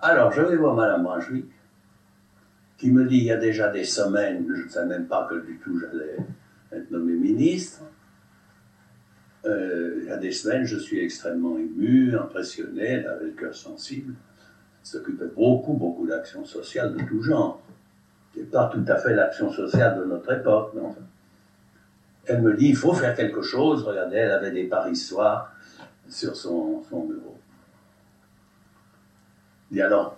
Alors, je vais voir Madame Brunswick, qui me dit il y a déjà des semaines, je ne savais même pas que du tout j'allais être nommé ministre. Euh, il y a des semaines, je suis extrêmement ému, impressionné, elle avait le cœur sensible. Elle s'occupait beaucoup, beaucoup d'actions sociales de tout genre. Ce pas tout à fait l'action sociale de notre époque, enfin. Elle me dit, il faut faire quelque chose. Regardez, elle avait des paris soirs sur son bureau. Dis alors,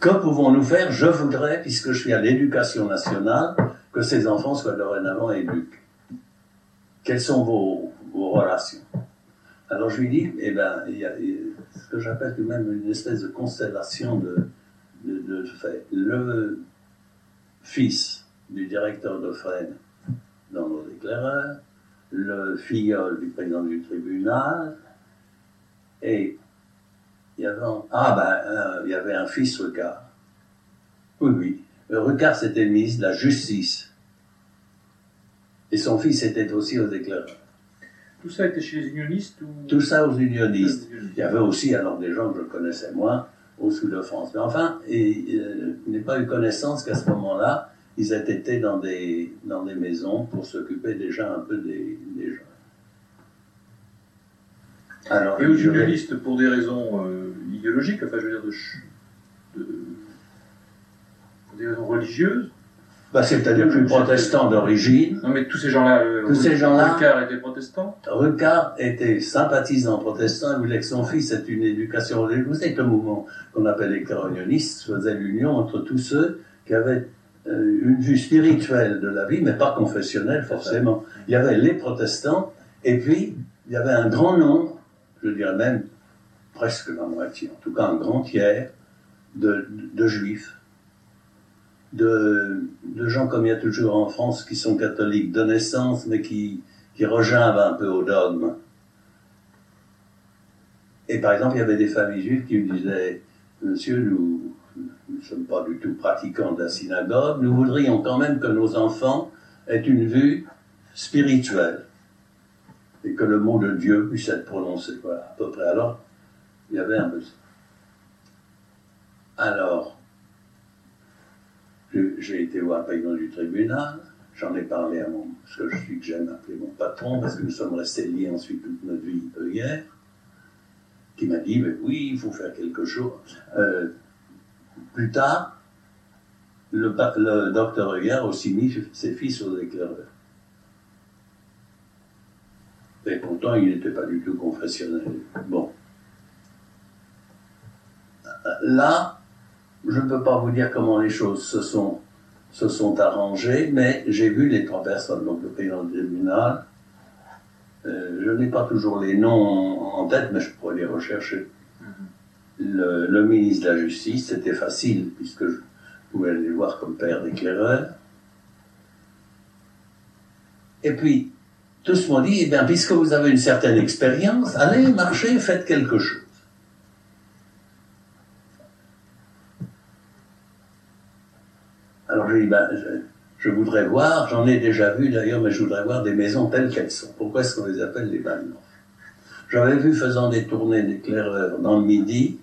que pouvons-nous faire? Je voudrais, puisque je suis à l'éducation nationale, que ces enfants soient dorénavant éduqués. Quelles sont vos, vos relations? Alors je lui dis, eh ben, il y a ce que j'appelle tout de même une espèce de constellation de, de, de faits. Le fils du directeur de Fresnes dans nos éclaireurs, le filleul du président du tribunal, et il y avait un, ah ben, euh, il y avait un fils Ricard. Oui, oui. Ricard, c'était le ministre de la Justice. Et son fils était aussi aux éclaireurs. Tout ça était chez les unionistes ou... Tout ça aux unionistes. Il y avait aussi alors des gens que je connaissais moins au sud de France. Mais enfin, et, euh, je n'ai pas eu connaissance qu'à ce moment-là, ils étaient dans des, dans des maisons pour s'occuper déjà un peu des, des gens. Alors, et aux unionistes, pour des raisons euh, idéologiques, enfin je veux dire de, de- pour des raisons religieuses. bah, C'est-à-dire plus protestant d'origine. Non mais tous ces gens-là, euh, Tous ces gens-là- Ricard était protestant. Ricard était sympathisant protestant, il voulait que son fils ait une éducation religieuse. Vous savez que le mouvement qu'on appelle les carognonistes faisait l'union entre tous ceux qui avaient euh, une vue spirituelle de la vie, mais pas confessionnelle forcément. Il y avait les protestants, et puis il y avait un grand nombre, je dirais même presque la moitié, en tout cas un grand tiers, de, juifs, de, gens comme il y a toujours en France qui sont catholiques de naissance, mais qui, qui un peu au dogme. Et par exemple, il y avait des familles juives qui me disaient, Monsieur, nous ne sommes pas du tout pratiquants de la synagogue, nous voudrions quand même que nos enfants aient une vue spirituelle et que le mot de Dieu puisse être prononcé. Voilà, à peu près. Alors, il y avait un ça. Alors, j'ai- été voir le du tribunal, j'en ai parlé à mon, ce que je suis que j'aime appeler mon patron, parce que nous sommes restés liés ensuite toute notre vie de hier, qui m'a dit, mais oui, il faut faire quelque chose. Euh, plus tard, le, le docteur Regard aussi mis ses fils aux éclaireurs. Et pourtant, il n'était pas du tout confessionnel. Bon. Là, je ne peux pas vous dire comment les choses se sont, se sont arrangées, mais j'ai vu les trois personnes, donc le président du tribunal. Euh, je n'ai pas toujours les noms en tête, mais je pourrais les rechercher. Le, le ministre de la Justice, c'était facile, puisque je pouvais les voir comme père d'éclaireur. Et puis, tous m'ont dit, eh bien, puisque vous avez une certaine expérience, allez, marchez, faites quelque chose. Alors j'ai dit, ben, je, voudrais voir, j'en ai déjà vu d'ailleurs, mais je voudrais voir des maisons telles qu'elles sont. Pourquoi est-ce qu'on les appelle les neufs J'avais vu faisant des tournées d'éclaireurs dans le Midi,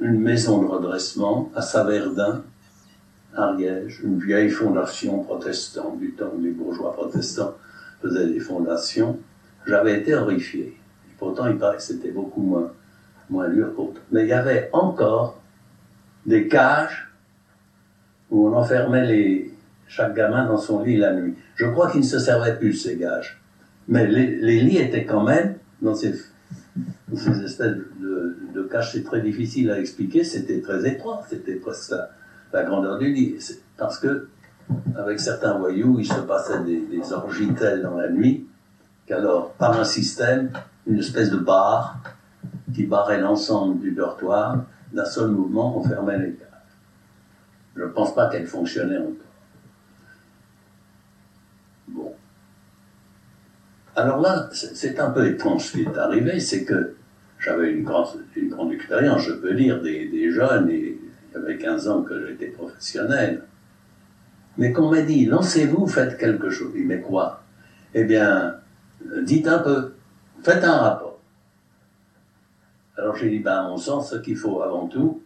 une maison de redressement à Saverdin, Ariège, une vieille fondation protestante du temps les bourgeois protestants faisaient des fondations. J'avais été horrifié. Et pourtant, il paraît que c'était beaucoup moins, moins dur qu'autre. Mais il y avait encore des cages où on enfermait les, chaque gamin dans son lit la nuit. Je crois qu'ils ne se servaient plus, ces gages. Mais les, lits étaient quand même dans ces, espèces de, de cages. C'est très difficile à expliquer. C'était très étroit. C'était presque la, grandeur du lit. Parce que, avec certains voyous, il se passait des, des orgies telles dans la nuit qu'alors, par un système, une espèce de barre qui barrait l'ensemble du dortoir, d'un seul mouvement, on fermait les cages. Je ne pense pas qu'elle fonctionnait encore. Bon. Alors là, c'est un peu étrange ce qui est arrivé, c'est que j'avais une grande, une grande expérience, je peux dire, des, des jeunes, et il y avait 15 ans que j'étais professionnel. Mais qu'on m'a dit, lancez-vous, faites quelque chose. Dis, mais quoi? Eh bien, dites un peu, faites un rapport. Alors j'ai dit, ben, à mon sens, ce qu'il faut avant tout,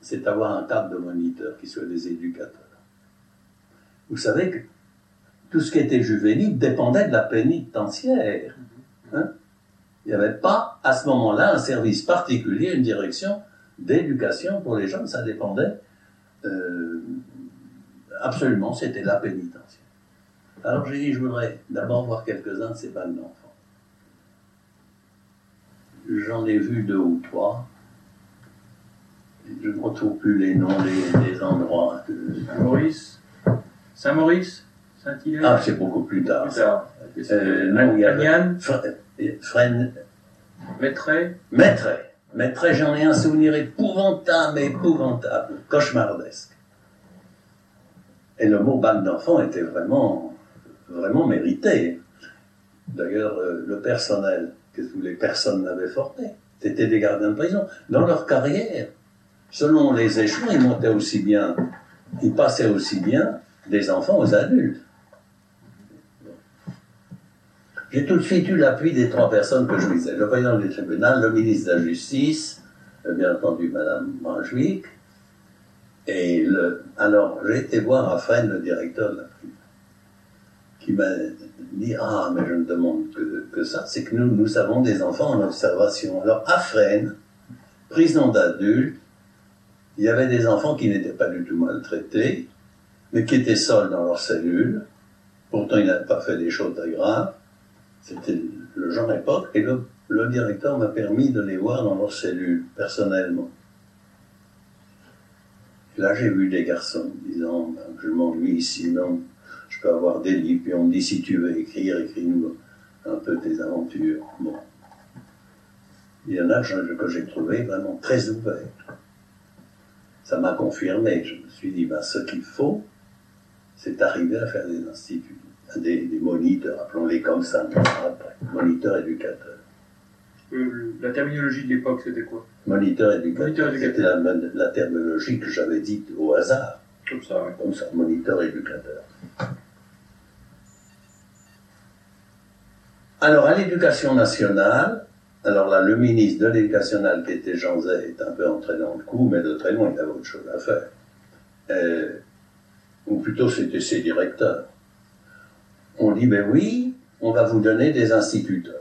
c'est avoir un cadre de moniteurs qui soient des éducateurs. Vous savez que tout ce qui était juvénile dépendait de la pénitentiaire. Hein. Il n'y avait pas, à ce moment-là, un service particulier, une direction d'éducation pour les jeunes, ça dépendait euh, absolument, c'était la pénitentiaire. Alors j'ai dit, je voudrais d'abord voir quelques-uns de ces balles d'enfants. J'en ai vu deux ou trois. Je ne retrouve plus les noms des, endroits. Maurice Saint-Maurice? Saint-Hilaire? Ah, c'est beaucoup plus tard. Plus tard. Euh, non, il y avait... Fren... J'en ai un souvenir épouvantable, épouvantable, cauchemardesque. Et le mot balle d'enfant était vraiment, vraiment mérité. D'ailleurs, euh, le personnel que les personnes n'avaient formé, c'était des gardiens de prison. Dans leur carrière, selon les échelons, ils montaient aussi bien, ils passaient aussi bien des enfants aux adultes. J'ai tout de suite eu l'appui des trois personnes que je visais. Le président du tribunal, le ministre de la Justice, euh, bien entendu Madame Brunswick, et le, alors j'ai été voir à le directeur de la prison, qui m'a dit Ah, mais je ne demande que, ça, c'est que nous, nous avons des enfants en observation. Alors à Fresnes, prison d'adultes, il y avait des enfants qui n'étaient pas du tout maltraités, mais qui étaient seuls dans leur cellule. Pourtant, ils n'avaient pas fait des choses très. C'était le genre époque, et le, directeur m'a permis de les voir dans leur cellule, personnellement. Là, j'ai vu des garçons disant ben, Je m'ennuie ici, non, je peux avoir des livres, puis on me dit Si tu veux écrire, écris-nous un peu tes aventures. Bon. Il y en a que j'ai trouvé vraiment très ouverts. Ça m'a confirmé. Je me suis dit ben, Ce qu'il faut, c'est arriver à faire des instituts des, moniteurs, appelons-les comme ça, moniteurs éducateurs. Euh, la terminologie de l'époque, c'était quoi? Moniteur éducateur. C'était la, terminologie que j'avais dite au hasard. Comme ça, oui. Comme ça, moniteur éducateur. Alors, à l'éducation nationale, alors là, le ministre de l'éducation qui était Jean Zay, est un peu entré dans le coup, mais de très loin, il avait autre chose à faire. Euh, ou plutôt, c'était ses directeurs on dit, ben oui, on va vous donner des instituteurs.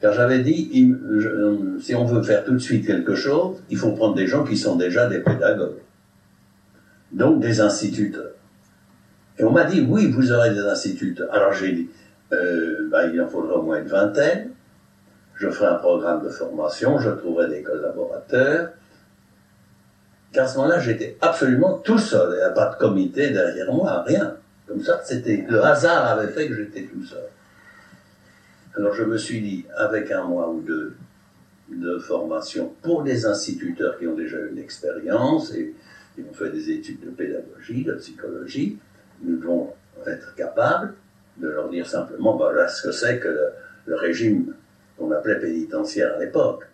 Car j'avais dit, si on veut faire tout de suite quelque chose, il faut prendre des gens qui sont déjà des pédagogues. Donc des instituteurs. Et on m'a dit, oui, vous aurez des instituteurs. Alors j'ai dit, euh, ben, il en faudra au moins une vingtaine. Je ferai un programme de formation, je trouverai des collaborateurs. Car à ce moment-là, j'étais absolument tout seul. Il n'y a pas de comité derrière moi, rien. Comme ça, c'était le hasard avait fait que j'étais tout seul. Alors je me suis dit, avec un mois ou deux de formation pour des instituteurs qui ont déjà une expérience et qui ont fait des études de pédagogie, de psychologie, nous devons être capables de leur dire simplement, voilà ce que c'est que le, régime qu'on appelait pénitentiaire à l'époque.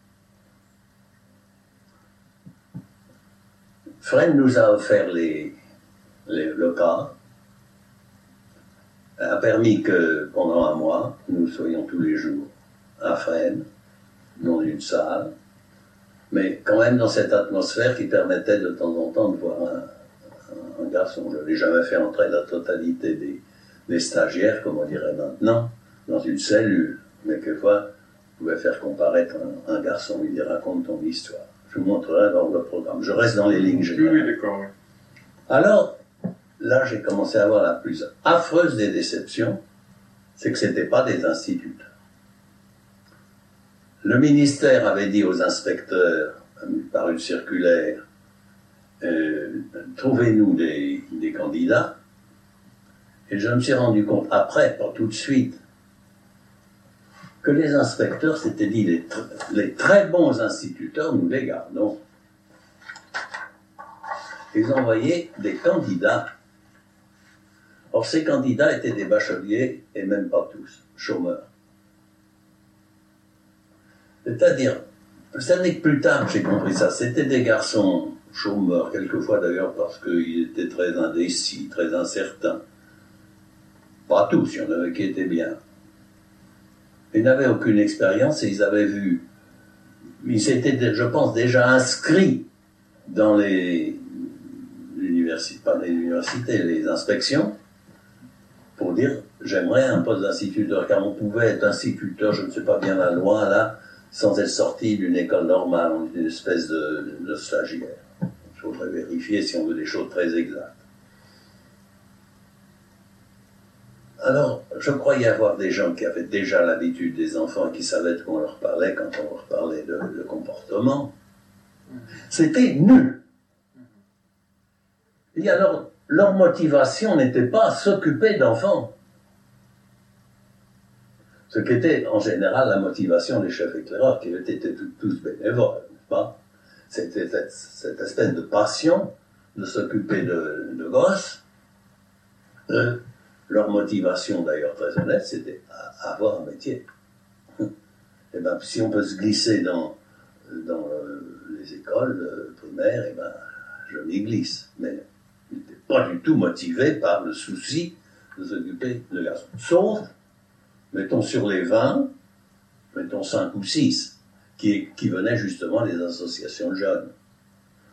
Fresne nous a offert les, les, le cas, a permis que pendant un mois, nous soyons tous les jours à Fresnes, dans une salle, mais quand même dans cette atmosphère qui permettait de temps en temps de voir un, garçon. Je n'ai jamais fait entrer la totalité des, stagiaires, comme on dirait maintenant, dans une cellule. Mais quelquefois, vous pouvez faire comparaître un, garçon, il dit raconte ton histoire. Je vous montrerai dans le programme. Je reste dans les lignes générales. Oui, d'accord. Alors, là, j'ai commencé à avoir la plus affreuse des déceptions, c'est que ce n'était pas des instituteurs. Le ministère avait dit aux inspecteurs, par une circulaire, euh, trouvez-nous des, candidats. Et je me suis rendu compte, après, pas tout de suite, que les inspecteurs s'étaient dit, les, très bons instituteurs, nous les gardons. Ils envoyaient des candidats Or, ces candidats étaient des bacheliers, et même pas tous, chômeurs. C'est-à-dire, n'est que plus tard que j'ai compris ça. C'était des garçons chômeurs, quelquefois d'ailleurs parce qu'ils étaient très indécis, très incertains. Pas tous, il y en avait qui étaient bien. Ils n'avaient aucune expérience et ils avaient vu. Ils s'étaient, je pense, déjà inscrits dans les universités, pas les universités, les inspections, pour dire j'aimerais un poste d'instituteur, car on pouvait être instituteur, je ne sais pas bien la loi là, sans être sorti d'une école normale, une espèce de, de stagiaire. Il faudrait vérifier si on veut des choses très exactes. Alors, je croyais avoir des gens qui avaient déjà l'habitude des enfants, qui savaient qu'on leur parlait quand on leur parlait de, comportement. C'était nul. Et alors, leur motivation n'était pas s'occuper d'enfants. Ce qui était en général la motivation des chefs éclaireurs, qui étaient tous bénévoles, pas? C'était cette, espèce de passion de s'occuper de, de gosses. Euh, leur motivation, d'ailleurs très honnête, c'était avoir un métier. Et eh ben, si on peut se glisser dans, dans euh, les écoles euh, primaires, et eh ben, je m'y glisse. Mais ils n'étaient pas du tout motivés par le souci de s'occuper de garçons. Sauf, mettons sur les 20, mettons 5 ou 6, qui, qui venaient justement des associations de jeunes.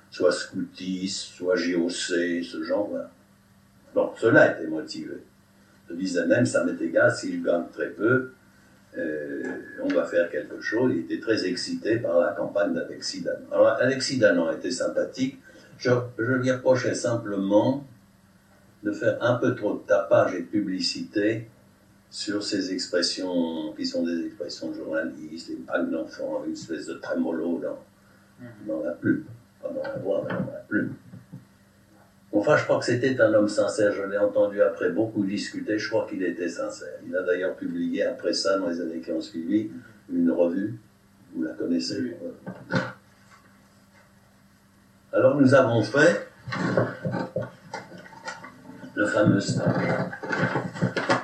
Soit scoutistes, soit JOC, ce genre-là. Bon, cela était motivé. Je disais même, ça m'est égal si je gagne très peu, euh, on va faire quelque chose. Il était très excité par la campagne d'Alexis Danon. Alors, Alexis Danon était sympathique. Je, je lui reprochais simplement de faire un peu trop de tapage et de publicité sur ces expressions qui sont des expressions de journalistes, une panne d'enfants, une espèce de trémolo dans, mhm. dans la plume. Pas dans la voix, mais dans la plume. Enfin, je crois que c'était un homme sincère. Je l'ai entendu après beaucoup discuter. Je crois qu'il était sincère. Il a d'ailleurs publié après ça, dans les années qui ont suivi, une revue. Vous la connaissez Alors, nous avons fait le fameux stage.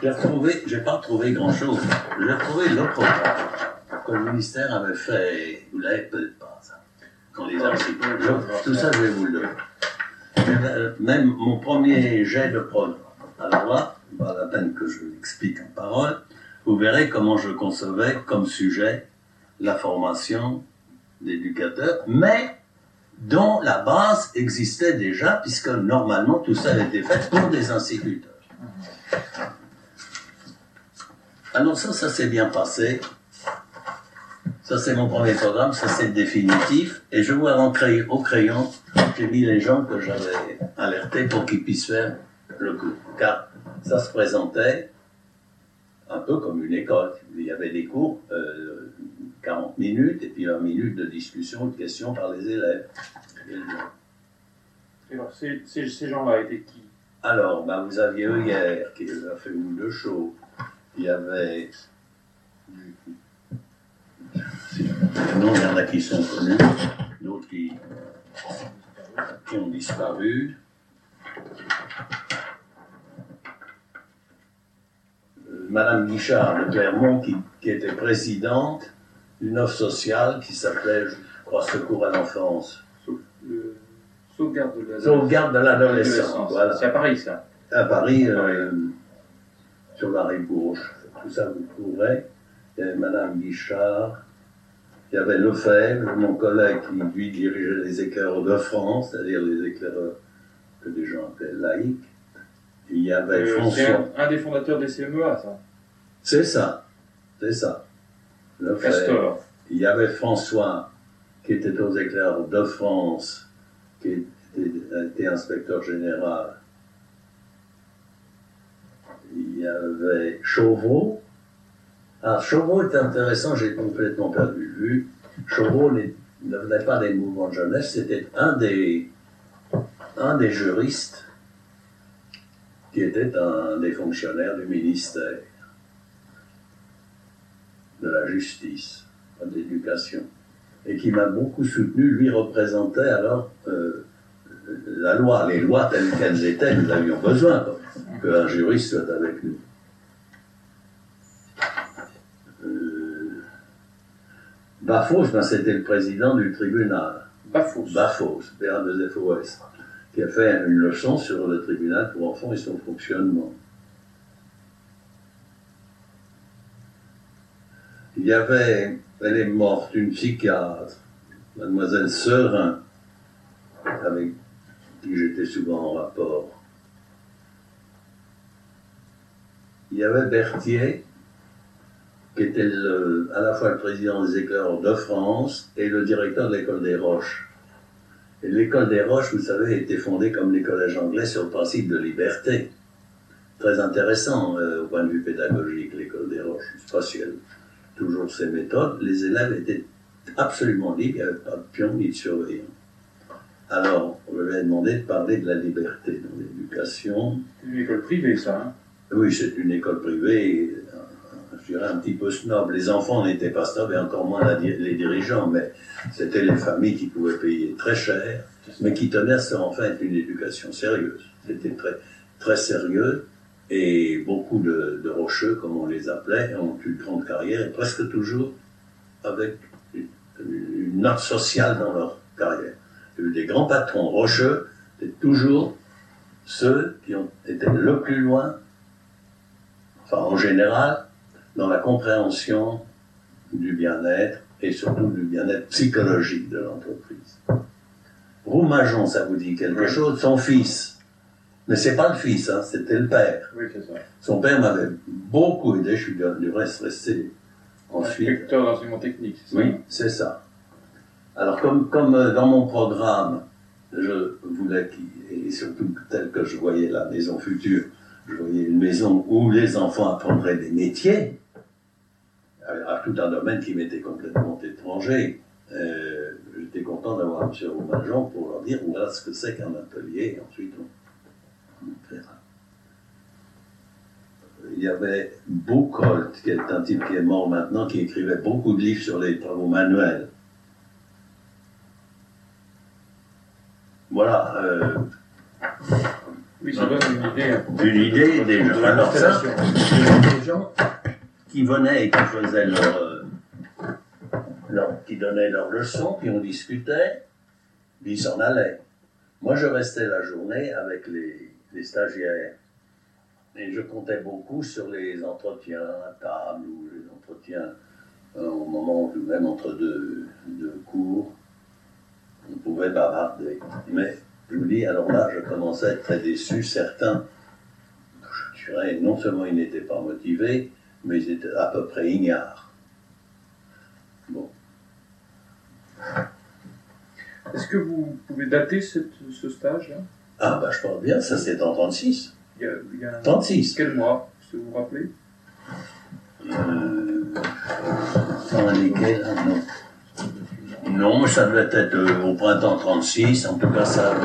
J'ai retrouvé, j'ai pas trouvé grand chose. J'ai retrouvé le programme que le ministère avait fait. Vous l'avez peut-être pas, ça. Quand les articles. Tout ça, je vais vous le donner même mon premier jet de programme. Alors là, pas la peine que je l'explique en parole, vous verrez comment je concevais comme sujet la formation d'éducateurs, mais dont la base existait déjà, puisque normalement tout ça a été fait pour des instituteurs. Alors ça, ça s'est bien passé. Ça, c'est mon premier programme, ça c'est définitif. Et je vois en au crayon, j'ai mis les gens que j'avais alertés pour qu'ils puissent faire le cours. Car ça se présentait un peu comme une école. Il y avait des cours, 40 euh, minutes, et puis 20 minutes de discussion, de questions par les élèves. Et alors, ces, ces, gens-là étaient qui? Alors, ben, vous aviez eux hier, qui a fait une de show. Il y avait non, il y en a qui sont connus, d'autres qui, ont disparu. Euh, Madame Guichard de Clermont, qui, était présidente d'une offre sociale qui s'appelait, je crois, Secours à l'enfance. Sauvegarde de l'adolescence. Voilà. C'est à Paris, ça À Paris, euh, sur la rive gauche. Tout ça, vous trouverez. Madame Guichard, il y avait Lefebvre, mon collègue qui, lui, dirigeait les éclaireurs de France, c'est-à-dire les éclaireurs que des gens appelaient laïcs. Il y avait euh, François. Un, des fondateurs des CMEA, ça. C'est ça, c'est ça. Castor. Il y avait François, qui était aux éclaireurs de France, qui était, inspecteur général. Il y avait Chauveau, alors, Chauveau est intéressant, j'ai complètement perdu vue. Chauveau ne venait pas des mouvements de jeunesse, c'était un des, un des juristes qui était un des fonctionnaires du ministère de la justice, de l'éducation, et qui m'a beaucoup soutenu. Lui représentait alors euh, la loi, les lois telles qu'elles étaient, nous avions besoin qu'un juriste soit avec nous. Bafos, ben, c'était le président du tribunal. Bafos. Bafos, de FOS, qui a fait une leçon sur le tribunal pour enfants et son fonctionnement. y avait, elle est morte, une psychiatre, mademoiselle Serin, avec qui j'étais souvent en rapport. Il y avait Berthier, qui était à la fois le président des éclairs de France et le directeur de l'école des Roches. Et l'école des Roches, vous savez, était fondée comme les collèges anglais sur le principe de liberté. Très intéressant euh, au point de vue pédagogique, l'école des Roches, spatiale. Toujours ces méthodes. Les élèves étaient absolument libres, il n'y avait pas de pion ni de surveillant. Alors, on lui a demandé de parler de la liberté dans l'éducation. C'est une école privée, ça hein? Oui, c'est une école privée, je dirais un petit peu snob. Les enfants n'étaient pas snobs et encore moins les dirigeants, mais c'était les familles qui pouvaient payer très cher, mais qui tenaient à ce en fait une éducation sérieuse. C'était très, très sérieux. Et beaucoup de, rocheux, comme on les appelait, ont eu une grande carrière, et presque toujours avec une note sociale dans leur carrière. Les grands patrons rocheux, c'est toujours ceux qui ont été le plus loin, enfin en général, dans la compréhension du bien-être et surtout du bien-être psychologique de l'entreprise. Roumajon, ça vous dit quelque chose? Son fils, mais c'est pas le fils, hein, c'était le père. Oui, c'est ça. Son père m'avait beaucoup aidé, je suis du reste resté ensuite. Inspecteur d'enseignement technique, c'est ça? Oui, c'est ça. Alors, comme, comme euh, dans mon programme, je voulais, et surtout tel que je voyais la maison future, je voyais une maison où les enfants apprendraient des métiers, à tout un domaine qui m'était complètement étranger. Euh, J'étais content d'avoir M. Roumajon pour leur dire voilà ce que c'est qu'un atelier, et ensuite on, on verra. Il y avait Boucolt, qui est un type qui est mort maintenant, qui écrivait beaucoup de livres sur les travaux manuels. Voilà. Euh, oui, ça donne une idée. Une idée des gens. Alors ça, des gens qui venaient et qui faisaient leur, euh, leur, qui donnaient leurs leçons, puis on discutait, puis ils s'en allaient. Moi, je restais la journée avec les, stagiaires. Et je comptais beaucoup sur les entretiens à table ou les entretiens euh, au moment où, même entre deux, deux cours on pouvait bavarder. Mais je vous dis, alors là, je commençais à être très déçu. Certains, je dirais, non seulement ils n'étaient pas motivés, mais ils étaient à peu près ignares. Bon. Est-ce que vous pouvez dater ce stage-là? Ah, bah je pense bien, ça c'est en 36. Il y a, il y a 36. Quel mois, si vous vous rappelez? Euh, Dans lesquels, ah, non. Non, ça devait être euh, au printemps 36, en tout cas ça,